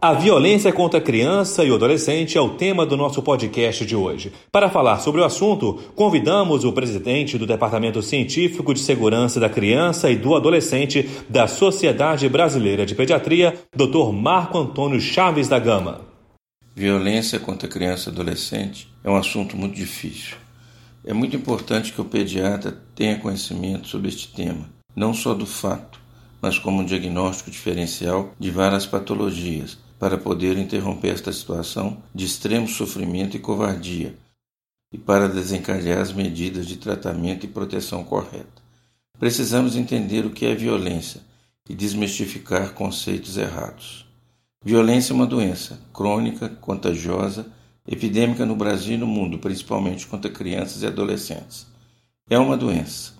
A violência contra a criança e o adolescente é o tema do nosso podcast de hoje. Para falar sobre o assunto, convidamos o presidente do Departamento Científico de Segurança da Criança e do Adolescente da Sociedade Brasileira de Pediatria, Dr. Marco Antônio Chaves da Gama. Violência contra a criança e adolescente é um assunto muito difícil. É muito importante que o pediatra tenha conhecimento sobre este tema, não só do fato, mas como um diagnóstico diferencial de várias patologias para poder interromper esta situação de extremo sofrimento e covardia e para desencadear as medidas de tratamento e proteção correta. Precisamos entender o que é violência e desmistificar conceitos errados. Violência é uma doença crônica, contagiosa, epidêmica no Brasil e no mundo, principalmente contra crianças e adolescentes. É uma doença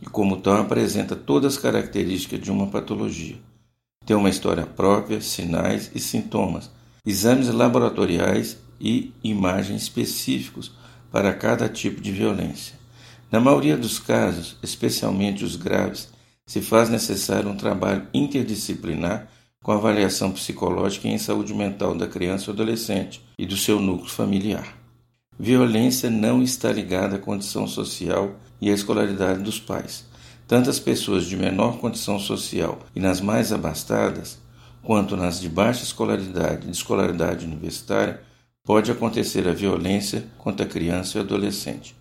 e, como tal, apresenta todas as características de uma patologia tem uma história própria, sinais e sintomas, exames laboratoriais e imagens específicos para cada tipo de violência. Na maioria dos casos, especialmente os graves, se faz necessário um trabalho interdisciplinar com avaliação psicológica e em saúde mental da criança ou adolescente e do seu núcleo familiar. Violência não está ligada à condição social e à escolaridade dos pais tanto as pessoas de menor condição social e nas mais abastadas, quanto nas de baixa escolaridade e de escolaridade universitária, pode acontecer a violência contra a criança e adolescente.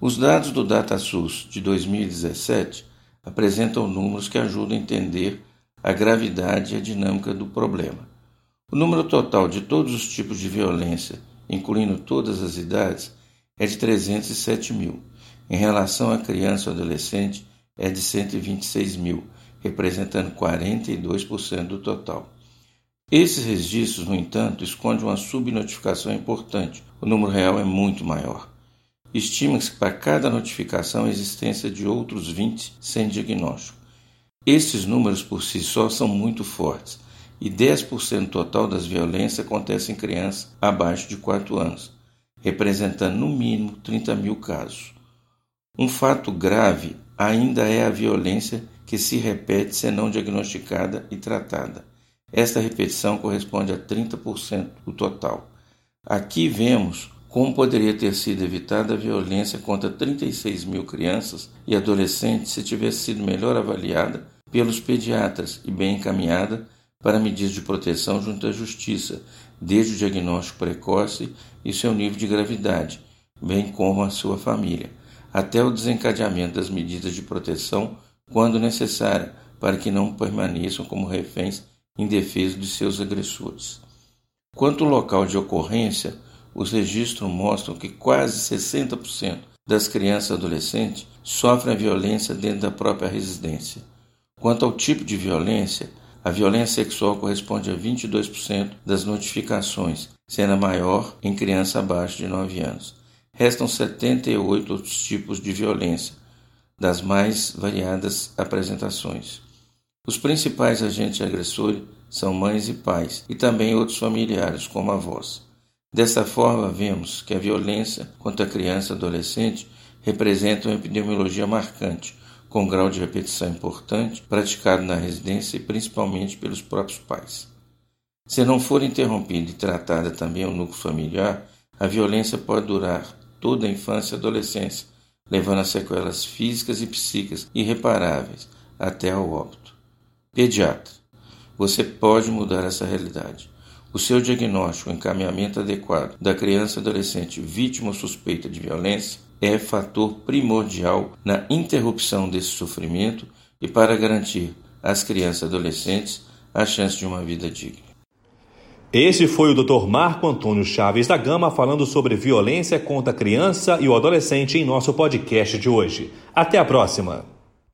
Os dados do DataSUS de 2017 apresentam números que ajudam a entender a gravidade e a dinâmica do problema. O número total de todos os tipos de violência, incluindo todas as idades, é de 307 mil. Em relação à criança ou adolescente, é de 126 mil, representando 42% do total. Esses registros, no entanto, escondem uma subnotificação importante. O número real é muito maior. Estima-se que para cada notificação a existência de outros 20 sem diagnóstico. Esses números por si só são muito fortes e 10% total das violências acontecem em crianças abaixo de 4 anos, representando no mínimo 30 mil casos. Um fato grave ainda é a violência que se repete se não diagnosticada e tratada. Esta repetição corresponde a 30% do total. Aqui vemos como poderia ter sido evitada a violência contra 36 mil crianças e adolescentes se tivesse sido melhor avaliada pelos pediatras e bem encaminhada para medidas de proteção junto à justiça, desde o diagnóstico precoce e seu nível de gravidade, bem como a sua família até o desencadeamento das medidas de proteção quando necessária, para que não permaneçam como reféns indefesos de seus agressores. Quanto ao local de ocorrência, os registros mostram que quase 60% das crianças e adolescentes sofrem violência dentro da própria residência. Quanto ao tipo de violência, a violência sexual corresponde a 22% das notificações, sendo a maior em crianças abaixo de 9 anos. Restam 78 outros tipos de violência, das mais variadas apresentações. Os principais agentes agressores são mães e pais, e também outros familiares, como avós. Dessa forma, vemos que a violência contra a criança e adolescente representa uma epidemiologia marcante, com um grau de repetição importante, praticado na residência e principalmente pelos próprios pais. Se não for interrompida e tratada também o núcleo familiar, a violência pode durar toda a infância e adolescência, levando a sequelas físicas e psíquicas irreparáveis até ao óbito. Pediatra, você pode mudar essa realidade. O seu diagnóstico, o encaminhamento adequado da criança e adolescente vítima ou suspeita de violência é fator primordial na interrupção desse sofrimento e para garantir às crianças e adolescentes a chance de uma vida digna. Este foi o Dr. Marco Antônio Chaves da Gama falando sobre violência contra a criança e o adolescente em nosso podcast de hoje. Até a próxima!